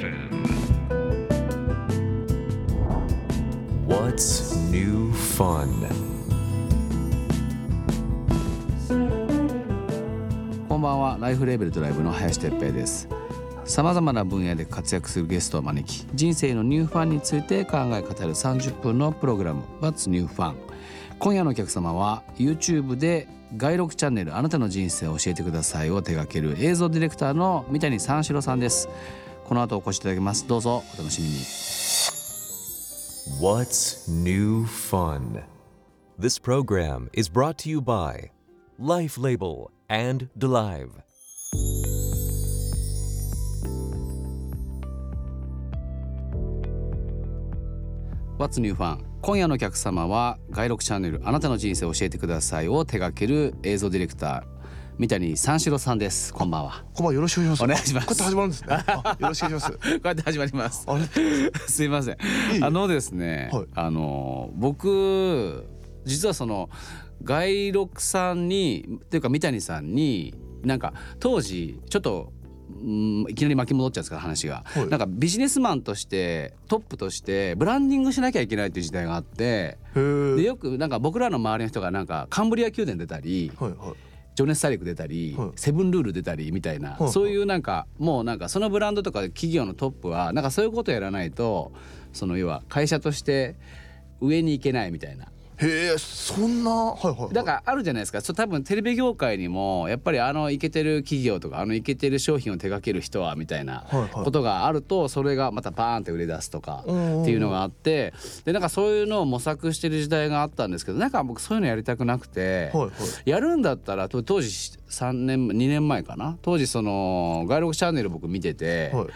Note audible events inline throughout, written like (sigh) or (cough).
FM. What's new fun? こんばんはライフレーベルドライブの林哲平ですさまざまな分野で活躍するゲストを招き人生のニューファンについて考え語る30分のプログラム What's New Fun? 今夜のお客様は YouTube で外録チャンネルあなたの人生を教えてくださいを手掛ける映像ディレクターの三谷三四郎さんですこの後お越しいただきますどうぞお楽しみに What's new fun? This program is brought to you by Life Label and Delive. What's New Fun 今夜のお客様は外録チャンネルあなたの人生を教えてくださいを手掛ける映像ディレクター三谷三四郎さんです。こんばんは。こんばんは。よろしくお願いします。お願いします。こうやって始まるんですね。あよろしくお願いします。こうやって始まります。(laughs) すいません。あのですね、はい。あの僕実はその外録さんにっていうか三谷さんになんか当時ちょっとうんいきなり巻き戻っちゃうんですから話が、はい。なんかビジネスマンとしてトップとしてブランディングしなきゃいけないっていう時代があって。でよくなんか僕らの周りの人がなんかカンブリア宮殿出たり、はいはい。情熱大陸出たり、はいセブンルール出たりみたいな、はいそういうなんかもうなんかそのブランドとか企業のトップはなんかそういうことやらないとその要は会社として上に行けないみたいなへえ、そんな、はいはい。だからあるじゃないですかそう多分テレビ業界にもやっぱりあのイケてる企業とかあのイケてる商品を手掛ける人はみたいなことがあるとそれがまたバーンって売れ出すとかっていうのがあってでなんかそういうのを模索してる時代があったんですけどなんか僕そういうのやりたくなくて。はいはい。やるんだったらと当時3年2年前かな？当時その外録チャンネル僕見てて、はい。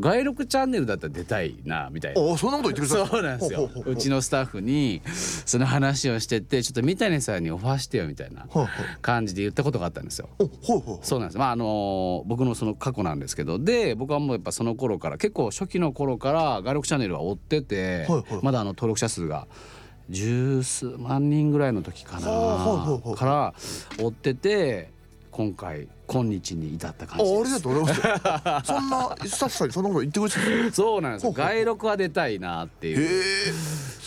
外録チャンネルだったら出たいなみたいな。お、そんなこと言ってくれたそうなんですよ。ほうちのスタッフにその話をしててちょっと三谷さんにオファーしてよみたいな。感じで言ったことがあったんですよ。そうなんです。まああの僕のその過去なんですけど。で僕はもうやっぱその頃から結構初期の頃から外録チャンネルは追ってて、はいはい。まだあの登録者数が十数万人ぐらいの時かな、から追ってて今回今日に至った感あ、じですありがとうございます。(laughs) そんなスタッフさんにそんなこと言ってくれてたの？そうなんですよ外録は出たいなってへいう。え。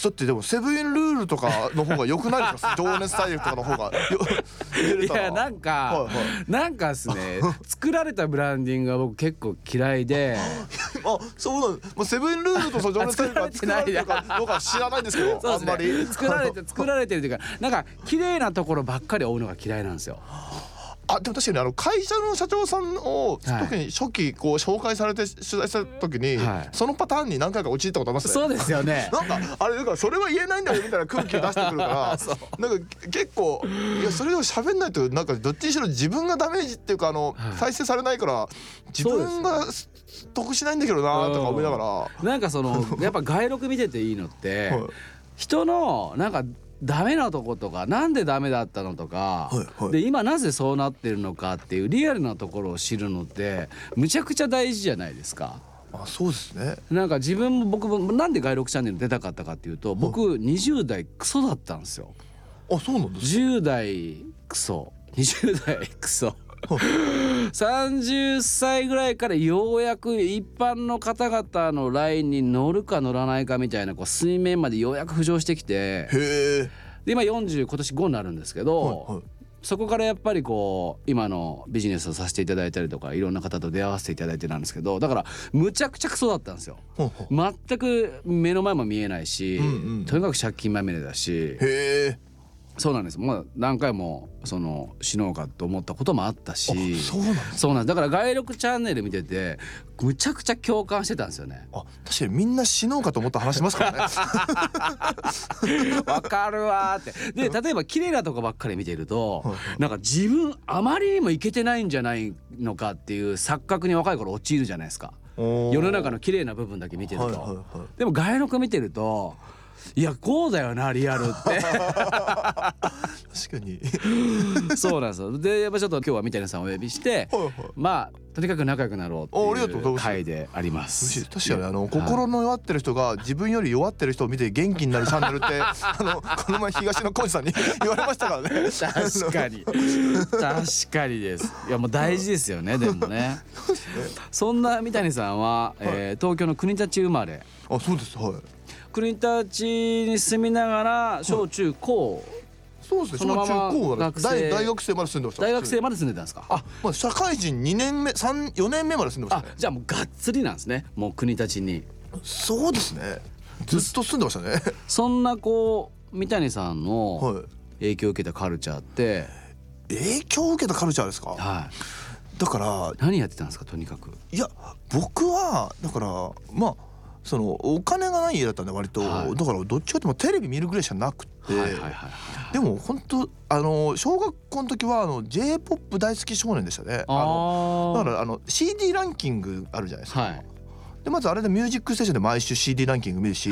だってでもセブンルールとかの方が良くないですか？(laughs) 情熱大陸とかの方がいやなんか、はいはいなんかですね作られたブランディングが僕結構嫌いで (laughs) あ、そうなん。もうセブンルールとその情熱大陸が作られてるかどうか知らないんですけど、そうですあんまりね。作られて作られてるというかなんか綺麗なところばっかり追うのが嫌いなんですよ。あでも確かにあの会社の社長さんを、はい特に初期こう紹介されて取材した時に、はいそのパターンに何回か陥ったことあります？ね。そうですよね。(laughs) なんかあれだからそれは言えないんだよみたいな空気を出してくるから (laughs) なんか結構いやそれを喋んないとなんかどっちにしろ自分がダメージっていうかあの、はい再生されないから自分が得しないんだけどなとか思いながら。なんかそのやっぱ外録見てていいのって、(laughs) はい人のなんかダメなとことかなんでダメだったのとか、はいはいで今なぜそうなってるのかっていうリアルなところを知るのってむちゃくちゃ大事じゃないですか。あそうですね。なんか自分も僕もなんで外録チャンネル出たかったかっていうと僕20代クソだったんですよ。あそうなんですか。10代クソ20代クソ30歳ぐらいからようやく一般の方々のラインに乗るか乗らないかみたいなこう水面までようやく浮上してきて。で今40今年5になるんですけど、はいはいそこからやっぱりこう今のビジネスをさせていただいたりとかいろんな方と出会わせていただいてなんですけどだからむちゃくちゃクソだったんですよ。全く目の前も見えないし、うんうんとにかく借金まみれだし。そうなんですもう何回もその死のうかと思ったこともあったしあそうなんです。そうなんだから外録チャンネル見ててむちゃくちゃ共感してたんですよね。あ確かにみんな死のうかと思った話しますからね。(laughs) わかるわーってで例えば綺麗なとこばっかり見てるとなんか自分あまりにもいけてないんじゃないのかっていう錯覚に若い頃陥るじゃないですか世の中の綺麗な部分だけ見てると。はいはいはい。でも外録見てるといやこうだよなリアルって。(laughs) 確かに。そうなんですよ。でやっぱちょっと今日は三谷さんをお呼びしてはいはい。まあとにかく仲良くなろうっていう回であります。確かにあの心の弱ってる人が自分より弱ってる人を見て元気になるチャンネルって (laughs) あのこの前東野浩二さんに (laughs) 言われましたからね。確かに。確かにです。いやもう大事ですよねでもね。そんな三谷さんは、えー東京の国立生まれあそうです。はい国立に住みながら小中高。そうですね。その中高まで大大学生まで住んでました。大学生まで住んでたんですか？あ、まあ、社会人2年目三4年目まで住んでました。ねあじゃあもうがっつりなんですね。もう国立に。そうですね。ずっと住んでましたね。(laughs) そんなこう三谷さんのはい。影響を受けたカルチャーって、影響を受けたカルチャーですか？はい、だから何やってたんですかとにかく？いや僕はだからまあそのお金がない家だったんで割と、はい。だからどっちかっていうとテレビ見るぐらいしかなくて、はいはいはいはい。でも本当あの小学校の時はあの j p o p 大好き少年でしたね。あのあだからあの CD ランキングあるじゃないですか。はいでまずあれで「ミュージックステーション」で毎週 CD ランキング見るし、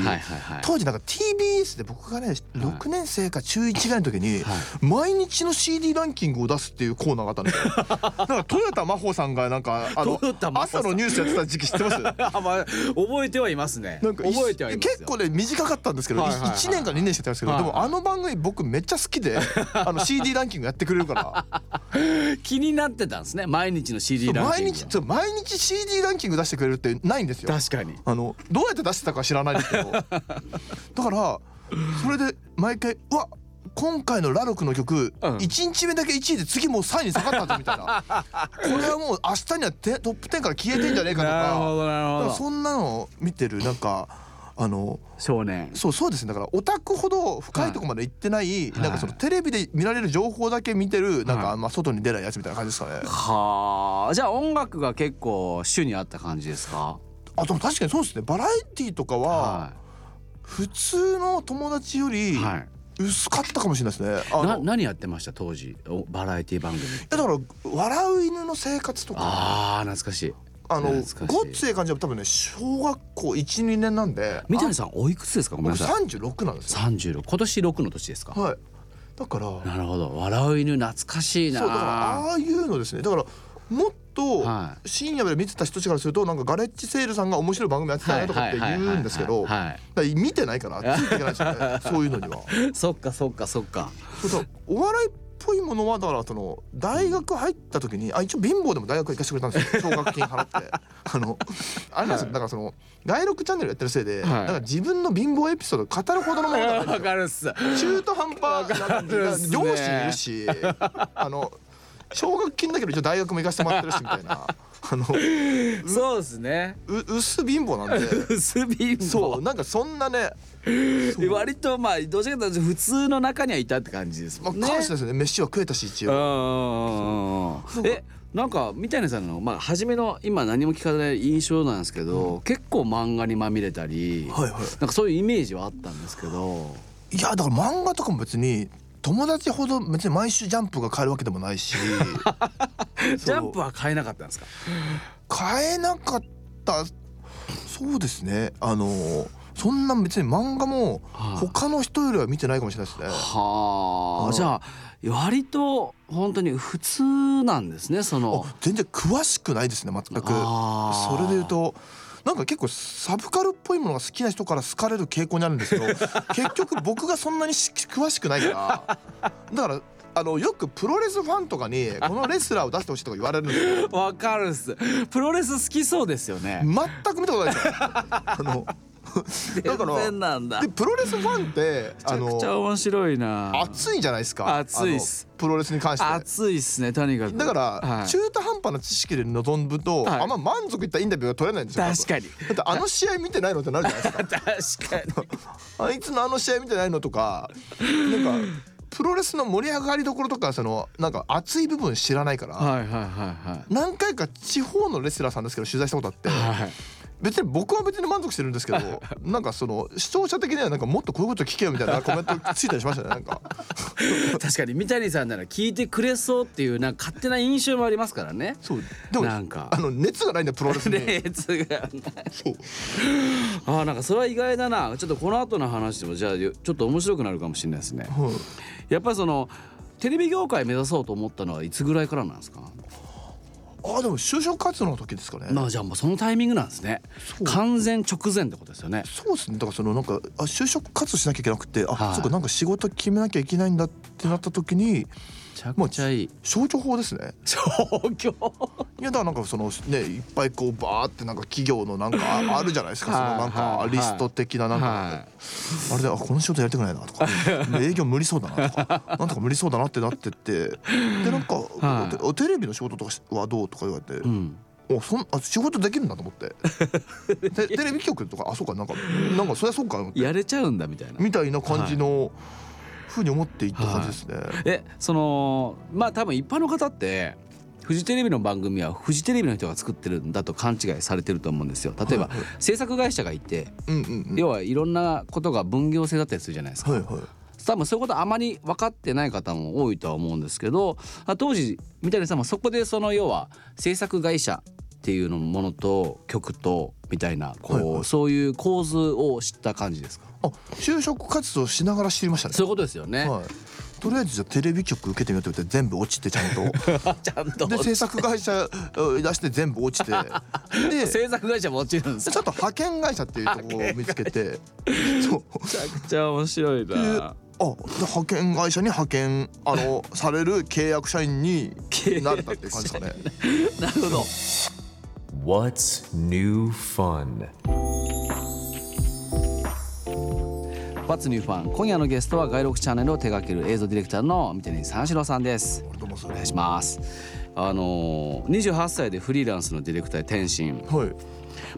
当時なんか TBS で僕がね6年生か中1ぐらいの時にはい。毎日の CD ランキングを出すっていうコーナーがあったんですよ。(laughs) だから豊田真帆さんがなんかあの朝のニュースやってた時期知ってます？(laughs) あまあ覚えてはいますね。なんか覚えてはいますよ。結構ね短かったんですけど、はいはいはい。1年か2年してたんですけど、はいでもあの番組僕めっちゃ好きで (laughs) あの CD ランキングやってくれるから。気になってたんですね毎日の CD ランキング。毎日毎日 CD ランキング出してくれるってないんですよ。確かに。あのどうやって出してたか知らないですけど。(laughs) だからそれで毎回うわ今回のラルクの曲、うん。1日目だけ1位で次もう3位に下がったぞみたいな。これはもう明日にはテトップ10から消えてんじゃねえかとか。なるほどなるほど。そんなのを見てる。なんかあの少年。そうそうですね。だからオタクほど深いところまで行ってない、はい。なんかそのテレビで見られる情報だけ見てるなんか、あ外に出ないやつみたいな感じですかね。はあ。じゃあ音楽が結構主にあった感じですか？あでも確かにそうですね。バラエティーとかはは普通の友達よりいはい。薄かったかもしれないですね。あな何やってました？当時。おバラエティ番組やだから笑う犬の生活とか。あー懐かしい。あのごっつええ感じは多分ね小学校12年なんで。三谷さんおいくつですか？ごめん僕なさい。36なんですよ。36今年6の年ですか？はい。だからなるほど。笑う犬懐かしいな。そうだからああいうのですね。だからもっとは深夜まで見てた人たちからするとなんかガレッジセールさんが面白い番組やってたよとかって言うんですけど見てないからついていけないですよね (laughs) そういうのには。そっかそっかそっか。そうそうお笑いっぽいものはだからその大学入った時にあ一応貧乏でも大学行かせてくれたんですよ。(laughs) 奨学金払って。あのあれなんですよ。だからその第六チャンネルやってるせいで、はい。だから自分の貧乏エピソードを語るほどのものがないんですよ。かるっす。中途半端な両親いるしあの奨学金だけど一応大学も行かせてもらってるしみたいな。(laughs) あのそうですね。う薄貧乏なんで。薄貧乏。そうなんかそんなね、割とまあどちらかというと普通の中にはいたって感じですまあ、もんね。感謝ですね。飯は食えたし一応。うんうんうんうんえなんか三谷さんのまあ初めの今何も聞かない印象なんですけど、結構漫画にまみれたり、はいはい。なんかそういうイメージはあったんですけど、いやだから漫画とかも別に友達ほど別に毎週ジャンプが買えるわけでもないし。(laughs) ジャンプは買えなかったんですか？買えなかった。そうですね。あのそんな別に漫画もはい。他の人よりは見てないかもしれないですね。はあ、うん。じゃあ割と本当に普通なんですねその。あ。全然詳しくないですね全く。それで言うとなんか結構サブカルっぽいものが好きな人から好かれる傾向にあるんですけど (laughs) 結局僕がそんなにし詳しくないからだからあのよくプロレスファンとかにこのレスラーを出してほしいとか言われるんですよ (laughs) わかるっす。プロレス好きそうですよね。全く見たことないですよあの (laughs) だから。でプロレスファンってあめちゃくちゃの面白いな。熱いじゃないですか熱いっすプロレスに関して熱いっすねとにかく。だから、はい中途半端な知識で臨むと、はいあんま満足いったインタビューが取れないんですよ確かに。だってあの試合見てないのってなるじゃないですか (laughs) 確かに。(laughs) あいつのあの試合見てないのとかなんかプロレスの盛り上がりどころとかそのなんか熱い部分知らないから、はいはいはいはい。何回か地方のレスラーさんですけど取材したことあって、はい。別に僕は別に満足してるんですけど (laughs) なんかその視聴者的にはなんかもっとこういうこと聞けよみたいなコメント (laughs) ついたりしましたねなんか。(laughs) 確かに三谷さんなら聞いてくれそうっていうなんか勝手な印象もありますからね。そう。でもなんか。あの熱がないんだよプロレスに、熱がない。そう。あーなんかそれは意外だな。ちょっとこの後の話でもじゃあちょっと面白くなるかもしれないですね。はい。やっぱりそのテレビ業界目指そうと思ったのはいつぐらいからなんですか？あでも就職活動の時ですかね、まあじゃあもうそのタイミングなんですね。完全直前ってことですよね。そうですね。だからそのなんかあ就職活動しなきゃいけなくてあ、はい。そうかなんか仕事決めなきゃいけないんだってなった時にめちゃくちゃいい。消去法ですね。状 (laughs) 況いやだからなんかそのねいっぱいこうバーってなんか企業のなんかああるじゃないですか。そのなんはい。はい。かリスト的ななんか、はあれであこの仕事やりたくないなとか。(laughs) 営業無理そうだなとか。なんとか無理そうだなってなってって。でなんか、はい。おテレビの仕事とかはどうとか言われて、うん。おそんあ仕事できるんだと思って。(laughs) テテレビ局とかあそうかなんかなんかそりゃそうかやれちゃうんだみたいな。みたいな感じのふうに思っていった感じですね。えそのまあ多分一般の方ってフジテレビの番組はフジテレビの人が作ってるんだと勘違いされてると思うんですよ例えば、はいはい制作会社がいてうんうんうん。要はいろんなことが分業制だったりするじゃないですか、はいはい。多分そういうことあまり分かってない方も多いとは思うんですけどあ当時三谷さんもそこでその要は制作会社っていうのものと曲とみたいなこう、はいはい。そういう構図を知った感じですか？あ就職活動しながら知りましたね。そういうことですよね、はい。とりあえずじゃあテレビ局受けてみようって言って全部落ちてちゃんと。(laughs) ちゃんとで制作会社を出して全部落ちて。(laughs) で制作会社も落ちるんですちょっと派遣会社っていうところを見つけて。そ (laughs) うめちゃくちゃ面白いでなあで派遣会社に派遣あのされる契約社員になれたっていう感じですかね。なるほど What's new fun? What's New Fun? 今夜のゲストは外録チャンネルを手掛ける映像ディレクターの三谷三四郎さんです。どうもそれお願いします。あの28歳でフリーランスのディレクター転身。はい。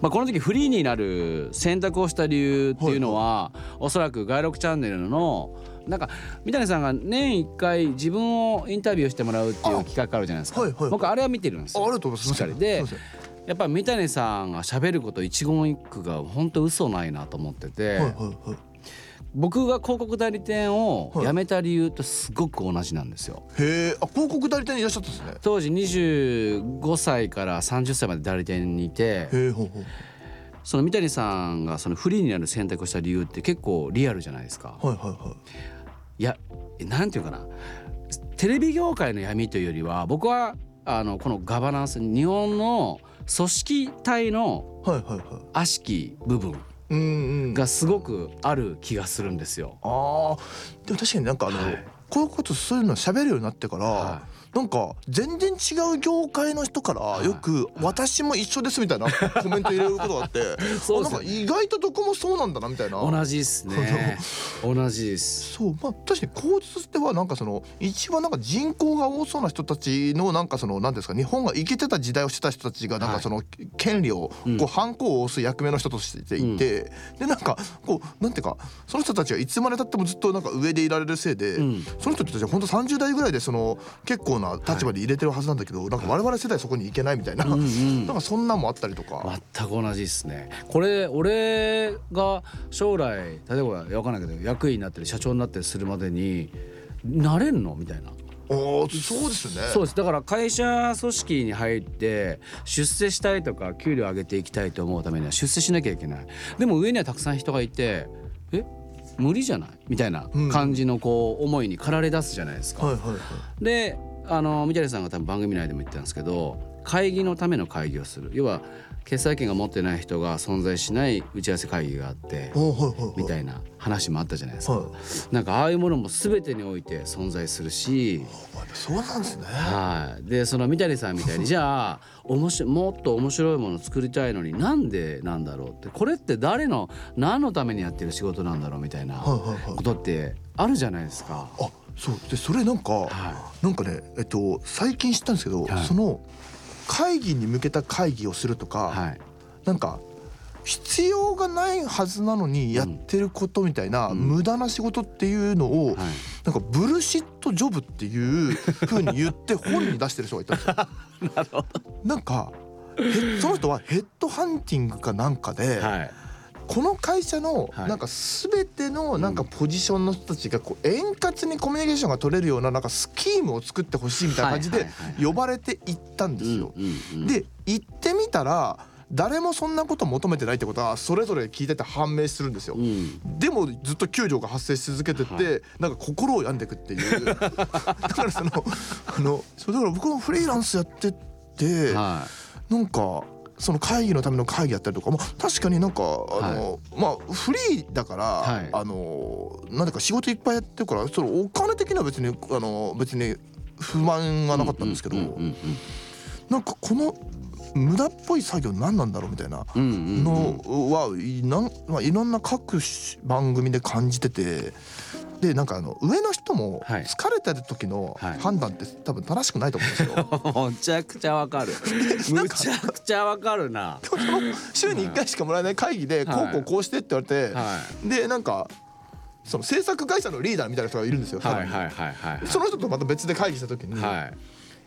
まあ、この時フリーになる選択をした理由っていうのは、おそらく外録チャンネルのなんか三谷さんが年1回自分をインタビューしてもらうっていう企画があるじゃないですか、僕あれは見てるんですよ。あありがとうございます。でやっぱ三谷さんが喋ること一言一句が本当嘘ないなと思ってて、はいはいはい僕が広告代理店をはい。辞めた理由とすごく同じなんですよ。へえ。あ広告代理店にいらっしゃったんですね。当時25歳から30歳まで代理店にいてその三谷さんがそのフリーになる選択をした理由って結構リアルじゃないですか。はいはいはい。いやなんていうかな。テレビ業界の闇というよりは僕はあのこのガバナンス日本の組織体の悪しき部分がすごくある気がするんですよ。あー。でも確かになんかあの、はい。こういうことそういうの喋るようになってから、はなんか全然違う業界の人からよく「私も一緒です」みたいな (laughs) コメント入れることがあって (laughs) そうなんか意外とどこもそうなんだなみたいな。同じですね。(laughs) 同じです。そうまあ確かに構図としてはなんかその一番なんか人口が多そうな人たちのなんかその何ですか日本が生きてた時代をしてた人たちがなんはいかその権利をうんこう反抗を押す役目の人としていて、でなんかこうなんていうかその人たちがいつまでたってもずっとなんか上でいられるせいで、うんその人たちは本当30代ぐらいでその結構な立場で入れてるはずなんだけど、なんか我々世代そこに行けないみたいな、うんうんなんかそんなんもあったりとか。全く同じですね。これ俺が将来例えばわかんないけど役員になったり社長になったりするまでになれんのみたいな。おーそうですね。そうですだから会社組織に入って出世したいとか給料上げていきたいと思うためには出世しなきゃいけないでも上にはたくさん人がいてえ無理じゃない？みたいな感じのこう思いに駆られ出すじゃないですか。はいはいはい。であの三谷さんが多分番組内でも言ってたんですけど会議のための会議をする要は決済権が持ってない人が存在しない打ち合わせ会議があって。みたいな話もあったじゃないですか。はい。なんかああいうものも全てにおいて存在するしそうなんですね。はい、でその三谷さんみたいに (laughs) じゃあ面白いもっと面白いものを作りたいのになんでなんだろうってこれって誰の何のためにやってる仕事なんだろうみたいなはいはいはいことってあるじゃないですか。あそう。でそれなんか、はなんかねえっと最近知ったんですけど、はい。その会議に向けた会議をするとか、はい、なんか必要がないはずなのにやってることみたいな、うん。無駄な仕事っていうのを、はい、なんかブルシットジョブっていう風に言って本に出してる人がいたんですよ。(laughs) なるほど。なんかへその人はヘッドハンティングかなんかで、はいこの会社のはい。なんか全てのなんかポジションの人たちがこう円滑にコミュニケーションが取れるようななんかスキームを作ってほしいみたいな感じで呼ばれていったんですよ。で行ってみたら誰もそんなこと求めてないってことはそれぞれ聞いてて判明するんですよ。うん。でもずっと給料が発生し続けてて、はいなんか心を病んでいくっていう。(laughs) だからそのあのそうだから僕もフリーランスやってて、はなんかその会議のための会議やったりとかも確かになんかあの、まあフリーだから、はい。あのなんだか仕事いっぱいやってるからそのお金的には別にあの別に不満がなかったんですけど、なんかこの無駄っぽい作業何なんだろうみたいなのはいろんな各番組で感じてて。でなんかあの上の人もはい。疲れてる時のはい。判断って多分正しくないと思うんですよ。(laughs) むちゃくちゃわかる。(laughs) むちゃくちゃわかるな。週に1回しかもらえない会議でこうこうこうしてって言われて、はでなんかその制作会社のリーダーみたいな人がいるんですよ。いはいはいはいはい。その人とまた別で会議した時に、はい。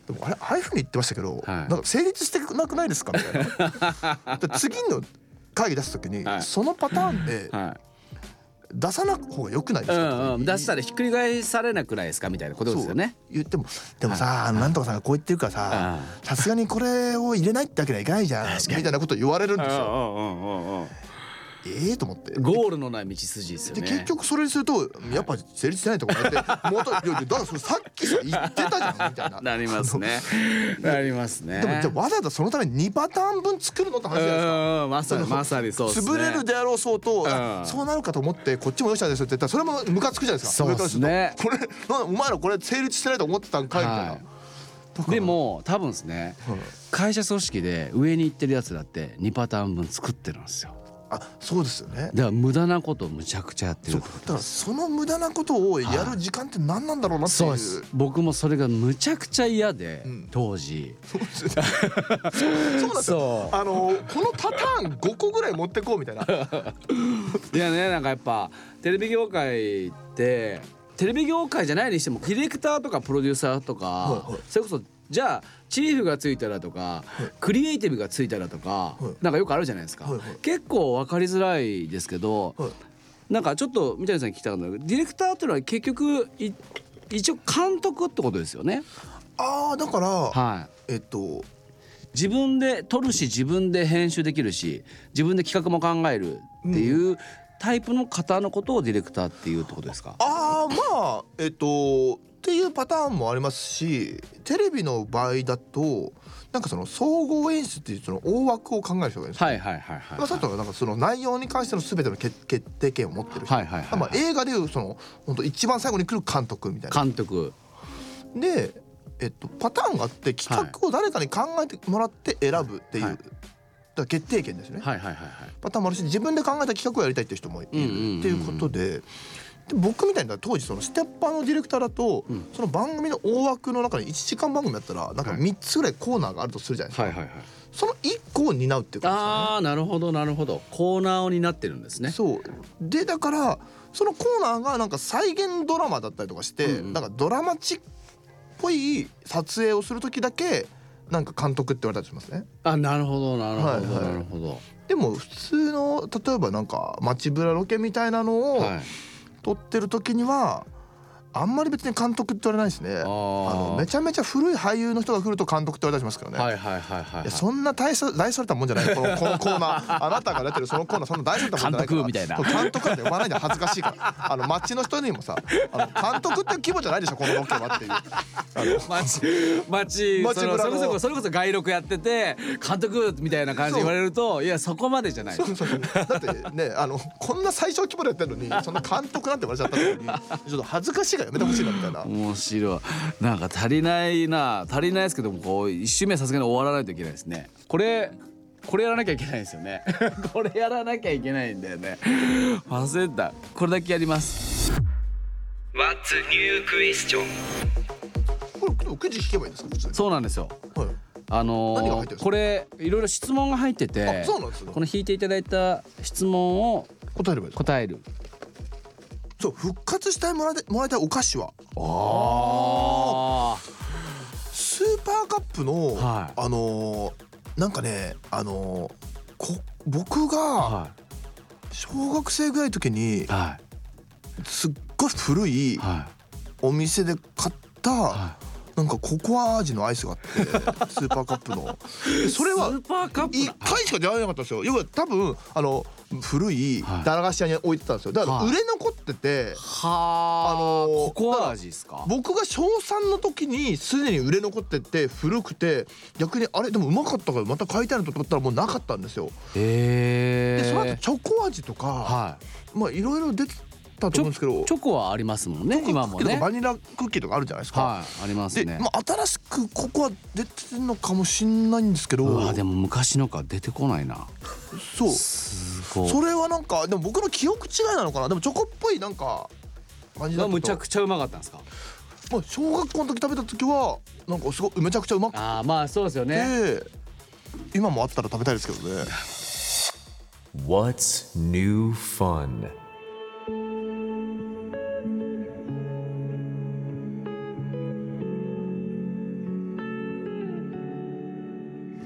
でもあれああいうふうに言ってましたけど、はい。なんか成立してなくないですかみたいな。(laughs) で次の会議出す時に、はい。そのパターンではい出さない方が良くないですうか、んうん。出したらひっくり返されなくないですか？みたいなことですよね。言ってもでもさ、なんとかさんがこう言ってるからさうさすがにこれを入れないってわけにはいかないじゃん。みたいなこと言われるんですよ。ええと思って。ゴールのない道筋ですよでね結局それにするとやっぱ成立してないところやって。元いやだからそれさっきさ言ってたじゃんみたいな。なりますね。なりますね。でもじゃあわざわざそのために2パターン分作るのって話じゃないですか。まさにまさにそうですね。潰れるであろうそうと、そうなるかと思ってこっちもよっしゃですよって言ったらそれもムカつくじゃないですか。そうですねこれお前らこれ成立してないと思ってたんかいみたいな、はいでも多分ですね。はい会社組織で上に行ってるやつだって2パターン分作ってるんですよあそうですよね。だから無駄なことをむちゃくちゃやってそうるだからその無駄なことをやる時間って何なんだろうなっていう、そうです。僕もそれがむちゃくちゃ嫌で、ん。当時。そうですよそあのこのパターン5個ぐらい持ってこうみたいな。う (laughs) いやねなんかやっぱテレビ業界ってテレビ業界じゃないにしてもディレクターとかプロデューサーとか、はいはい。それこそじゃあチーフがついたらとか、クリエイティブがついたらとか、はい。なんかよくあるじゃないですか、はいはい。結構分かりづらいですけど、はい。なんかちょっと三谷さんに聞きたかったのがディレクターっていうのは結局い一応監督ってことですよね。ああだから、はい。えっと自分で撮るし自分で編集できるし自分で企画も考えるっていうタイプの方のことをディレクターっていうってことですか？ああまあえっとっていうパターンもありますしテレビの場合だとなんかその総合演出っていうその大枠を考える人がいるんですよ。はいはいはいなんかその内容に関しての全ての決決定権を持ってる人、はいはいはいまあ、映画でいうその本当一番最後に来る監督みたいな。監督で、えっと、パターンがあって企画を誰かに考えてもらって選ぶっていう、はいだ決定権ですね。はいはいはいはいパターンもあるし自分で考えた企画をやりたいっていう人もいるってうんうんうんうんいうことで。で僕みたいな当時そのステッパーのディレクターだと、ん。その番組の大枠の中に1時間番組だったらなんかはい3つぐらいコーナーがあるとするじゃないですか、はいはいはい。その1個を担うっていうことですよね。ああなるほどなるほど。コーナーを担ってるんですね。そう。でだからそのコーナーがなんか再現ドラマだったりとかして、うんうん。なんかドラマチっぽい撮影をする時だけなんか監督って言われたりしますね。あなるほどなるほど、はいはい。なるほど。でも普通の例えばなんか街ブラロケみたいなのをはい撮ってる時にはあんまり別に監督って言われないですね。あのめちゃめちゃ古い俳優の人が来ると監督って言われたりしますからね。はいはいはいはいそんな大そ大それたもんじゃない。このこのコーナー。あなたが出てるそのコーナー。そんな大それたもんじゃないから。監督みたいな。監督なんて呼ばないで恥ずかしいから。あの街の人にもさあの監督って規模じゃないでしょこのロケはっていう。街街街それこそそれこそ外録やってて監督みたいな感じで言われるといやそこまでじゃない。そうそうだってねあのこんな最小規模でやってるのにそんな監督なんて言われちゃった時にちょっと恥ずかしいからやめてほしいなみたいな。面白い。なんか足りないな。足りないですけどもこう一周目はさすがに終わらないといけないですね。これこれやらなきゃいけないですよね。(laughs) これやらなきゃいけないんだよね。忘れた。これだけやります。What's new question? これくじ引けばいいんですか普通に？そうなんですよ。はい。あのーこれいろいろ質問が入っててこの引いていただいた質問を答えればいい答えるそう復活したいもらいもらいたいお菓子は。あスーパーカップの、はい。あのーなんかねあのこ僕がは小学生ぐらいの時にい。はすっごい古いお店で買ったはなんかココア味のアイスがあってスーパーカップの。(laughs) それは一だ回しか出会えなかったんですよ。要は多分あの古いはい。駄菓子屋に置いてたんですよ。だからはい。売れ残っててはあ、あのーココア味ですか？僕が小3の時にすでに売れ残ってて古くて逆にあれでもうまかったからまた買いたいなと思ったらもうなかったんですよ。へえでその後チョコ味とかはまあいろいろ出てたと思うんですけど。いチョコはありますもんね今もね。バニラクッキーとかあるじゃないですか、はいありますで、ねまあ、新しくココア出てるのかもしんないんですけど。うわでも昔のか出てこないな。そう。すごい。それはなんかでも僕の記憶違いなのかな。でもチョコっぽいなんか感じだがったとむちゃくちゃうまかったんですか？まあ、小学校の時食べた時はなんかすごいめちゃくちゃうまくて、ああまあそうですよね。今もあったら食べたいですけどね。(laughs) What's new fun?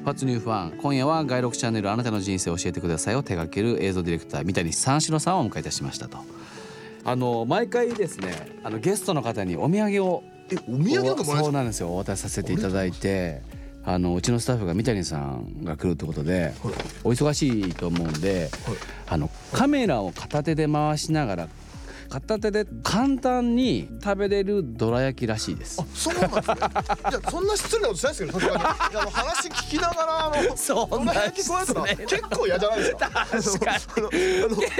ファッツニューファン今夜は外録チャンネルあなたの人生を教えてくださいを手掛ける映像ディレクター三谷三四郎さんをお迎えいたしましたと。あの毎回ですねあのゲストの方にお土産をえお土産なんかもらえそうなんですよ。お渡しさせていただいてあのうちのスタッフが三谷さんが来るってことではい。お忙しいと思うんではい。あのカメラを片手で回しながら片手で簡単に食べれるどら焼きらしいです。あそうなんですね。いやそんな失礼なことしないですけどさすがに。いやあの話聞きながらあのそんな焼き加えたら失礼結構嫌じゃないですか。確か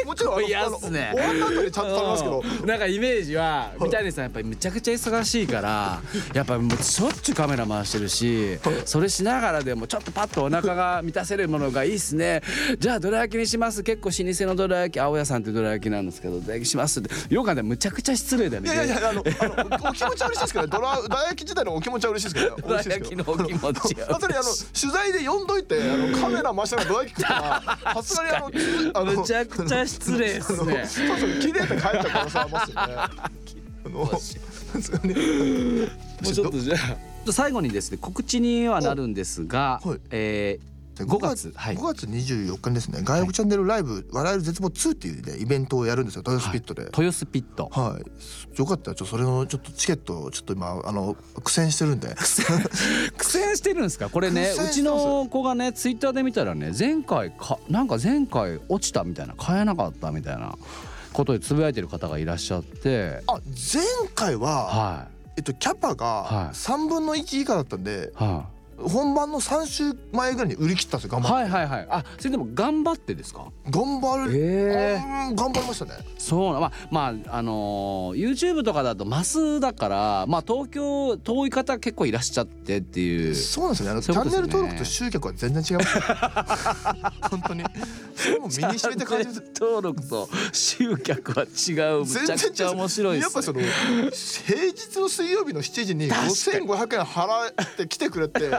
に。もちろんあの嫌っすね終わった後にちゃんと食べますけど。う (laughs) んなんかイメージは三谷さんやっぱりむちゃくちゃ忙しいからやっぱもうしょっちゅうカメラ回してるしそれしながらでもちょっとパッとお腹が満たせるものがいいっすね。じゃあどら焼きにします。結構老舗のどら焼き青屋さんってどら焼きなんですけどどら焼きします。ってよかったむちゃくちゃ失礼だよね。いやいやいやあのあのお気持ちは嬉しいですけどね。どらどら焼き自体のお気持ちは嬉しいですけどね。どら焼きのお気持ちは本当にあの取材で呼んどいてあのカメラ回しながらどら焼き食ったらさすがにあのつあのむちゃくちゃ失礼っすね。あのそうそう切れて帰っちゃう可能性ありますよね。あの (laughs) ですよね。もうちょっとじゃあ。最後にですね告知にはなるんですが、はい。えー5月はい。5月24日にですね。外国チャンネルライブ「笑える絶望2」っていうねイベントをやるんですよ。豊洲ピットで。豊洲ピット。はい、よかったらちょそれのちょっとチケットをちょっと今あの苦戦してるんで。(laughs) 苦戦してるんですか？これねうちの子がねツイッターで見たらね前回かなんか前回落ちたみたいな買えなかったみたいなことでつぶやいてる方がいらっしゃって。あ前回は、はえっと、キャパはい。が3分の1以下だったんでい、は本番の3週前ぐらいに売り切ったんですよ頑い、張って、はいはいはい。あそれでも頑張ってですか？頑張る、え頑張りましたね。そうなまあまああのー YouTube とかだとマスだからまあ東京遠い方結構いらっしゃってっていう。そうなんですよね。あのチャンネル登録と集客は全然違います (laughs) 本当に。それも身に染めて感じ登録と集客は違う。むちゃくちゃ面白いですやっぱその平日の水曜日の7時に5500円払って来てくれって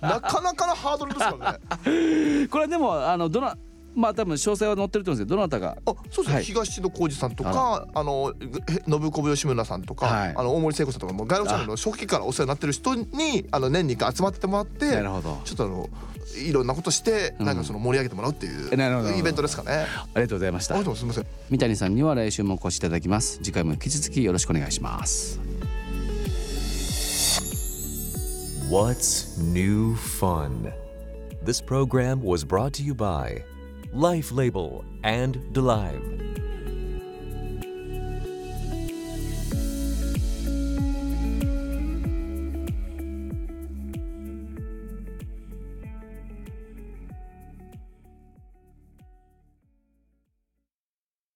なかなかなハードルですからね。これでもあのどなまあ多分詳細は載ってると思うんですけどどなたが？あそうですね、はい。東野浩二さんとかあのへ信子吉村さんとか、はい。あの大森聖子さんとかも外国チャンネルの初期からお世話になってる人にあの年に1回集まってもらってなるほど。ちょっとあのいろんなことして、うん。なんかその盛り上げてもらうっていえなるほど。うイベントですかね。ありがとうございました。すみません。三谷さんには来週もお越しいただきます。次回も引き続きよろしくお願いします What's new fun? This program was brought to you by Life Label and DeLive.